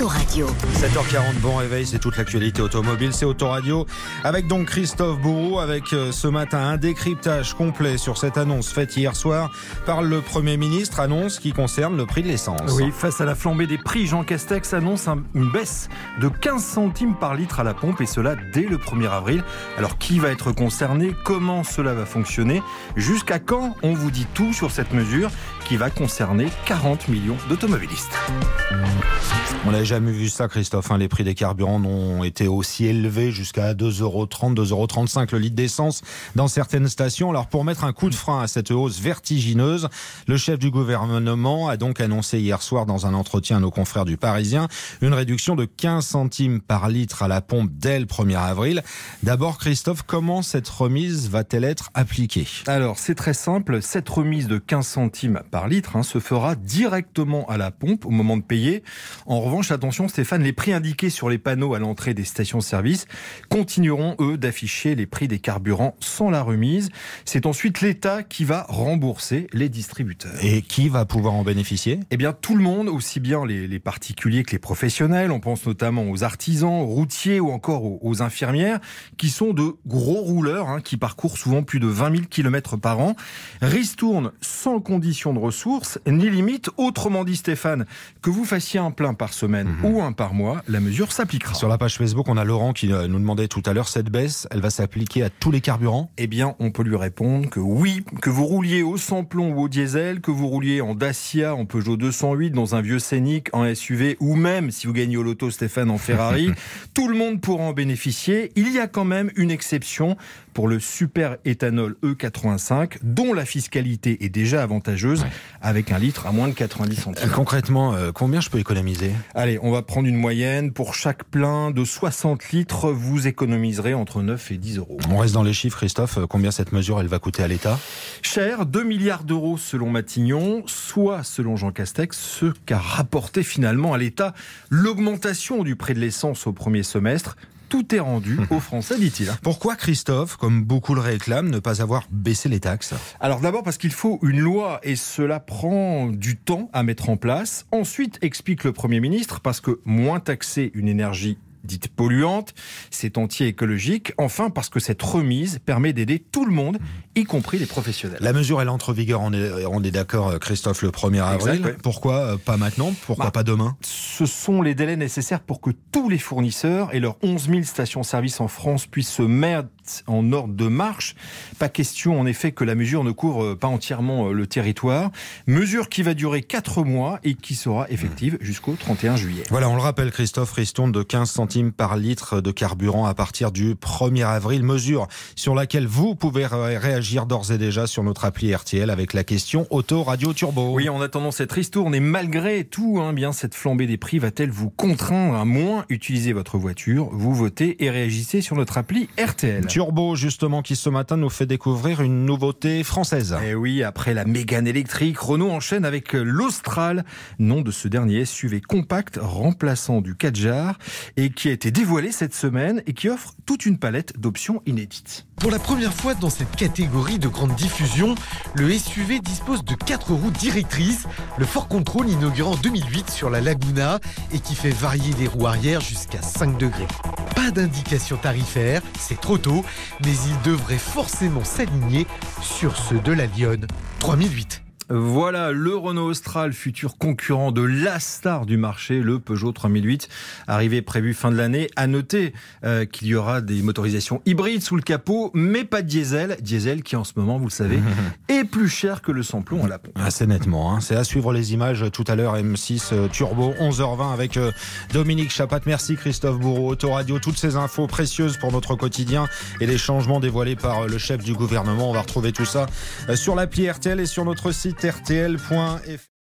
Autoradio. 7h40, bon réveil, c'est toute l'actualité automobile, c'est Autoradio. Avec donc Christophe Bourreau, avec euh, ce matin un décryptage complet sur cette annonce faite hier soir par le Premier ministre, annonce qui concerne le prix de l'essence. Oui, face à la flambée des prix, Jean Castex annonce un- une baisse de 15 centimes par litre à la pompe et cela dès le 1er avril. Alors qui va être concerné? Comment cela va fonctionner? Jusqu'à quand On vous dit tout sur cette mesure qui va concerner 40 millions d'automobilistes? On n'avait jamais vu ça, Christophe. hein. Les prix des carburants n'ont été aussi élevés jusqu'à 2,30€, 2,35€ le litre d'essence dans certaines stations. Alors, pour mettre un coup de frein à cette hausse vertigineuse, le chef du gouvernement a donc annoncé hier soir dans un entretien à nos confrères du Parisien une réduction de 15 centimes par litre à la pompe dès le 1er avril. D'abord, Christophe, comment cette remise va-t-elle être appliquée? Alors c'est très simple, cette remise de 15 centimes par litre hein, se fera directement à la pompe au moment de payer. En revanche, attention Stéphane, les prix indiqués sur les panneaux à l'entrée des stations-service continueront eux d'afficher les prix des carburants sans la remise. C'est ensuite l'État qui va rembourser les distributeurs. Et qui va pouvoir en bénéficier? Eh bien, tout le monde, aussi bien les, les particuliers que les professionnels, on pense notamment aux artisans, aux routiers ou encore aux, aux infirmières, qui sont de gros rouleurs, hein, qui parcourent souvent plus de 20 000 km par an. Ristourne sans condition de ressources, ni limite. Autrement dit, Stéphane, que vous fassiez un plein par semaine ou un par mois, la mesure s'appliquera. Sur la page Facebook, on a Laurent qui euh, nous demandait tout à l'heure cette baisse, elle va s'appliquer à tous les carburants? Eh bien, on peut lui répondre que oui, que vous rouliez au sans-plomb ou au diesel, que vous rouliez en Dacia, en Peugeot 208, dans un vieux Scénic, en SUV, ou même, si vous gagnez au loto, Stéphane, en Ferrari, tout le monde pourra en bénéficier. Il y a quand même une exception pour le super éthanol E85, dont la fiscalité est déjà avantageuse, avec un litre à moins de 90 Euh, centimes. Concrètement, euh, combien je peux économiser? Allez, on va prendre une moyenne. Pour chaque plein de 60 litres, vous économiserez entre 9 et 10 euros. On reste dans les chiffres, Christophe. Combien cette mesure elle va coûter à l'État? Cher, 2 milliards d'euros selon Matignon, soit selon Jean Castex, ce qu'a rapporté finalement à l'État l'augmentation du prix de l'essence au premier semestre. Tout est rendu aux Français, dit-il. Pourquoi Christophe, comme beaucoup le réclament, ne pas avoir baissé les taxes? Alors d'abord parce qu'il faut une loi et cela prend du temps à mettre en place. Ensuite, explique le Premier ministre, parce que moins taxer une énergie dite polluante, c'est anti-écologique. Enfin, parce que cette remise permet d'aider tout le monde, y compris les professionnels. La mesure, elle entre en vigueur, on est, on est d'accord, euh, Christophe, le 1er avril. Exact. Pourquoi euh, pas maintenant? Pourquoi Bah, pas demain? Ce sont les délais nécessaires pour que tous les fournisseurs et leurs 11 000 stations-service en France puissent se mettre en ordre de marche. Pas question, en effet, que la mesure ne couvre pas entièrement euh, le territoire. Mesure qui va durer 4 mois et qui sera effective jusqu'au 31 juillet. Voilà, on le rappelle, Christophe, ristourne de 15 centimes par litre de carburant à partir du 1er avril. Mesure sur laquelle vous pouvez ré- réagir d'ores et déjà sur notre appli RTL avec la question Auto Radio Turbo. Oui, en attendant cette ristourne et malgré tout, hein, bien cette flambée des prix va-t-elle vous contraindre à moins utiliser votre voiture? Vous votez et réagissez sur notre appli RTL. Turbo, justement, qui ce matin nous fait découvrir une nouveauté française. Et Eh oui, après la Mégane électrique, Renault enchaîne avec l'Austral, nom de ce dernier SUV compact remplaçant du Kadjar et qui a été dévoilé cette semaine et qui offre toute une palette d'options inédites. Pour la première fois dans cette catégorie de grande diffusion, le SUV dispose de quatre roues directrices, le Fort Control inauguré en 2008 sur la Laguna et qui fait varier les roues arrière jusqu'à 5 degrés. Pas d'indication tarifaire, c'est trop tôt, mais il devrait forcément s'aligner sur ceux de la Lyon 3008. Voilà le Renault Austral, futur concurrent de la star du marché, le Peugeot 3008, arrivé prévu fin de l'année. À noter euh, qu'il y aura des motorisations hybrides sous le capot, mais pas de diesel. Diesel qui en ce moment, vous le savez, est plus cher que le samplon à la pompe. Assez nettement. hein. C'est à suivre les images tout à l'heure. M6 euh, Turbo, 11h20 avec euh, Dominique Chapat. Merci Christophe Bourreau, Autoradio. Toutes ces infos précieuses pour notre quotidien et les changements dévoilés par euh, le chef du gouvernement. On va retrouver tout ça euh, sur l'appli RTL et sur notre site rtl.fr.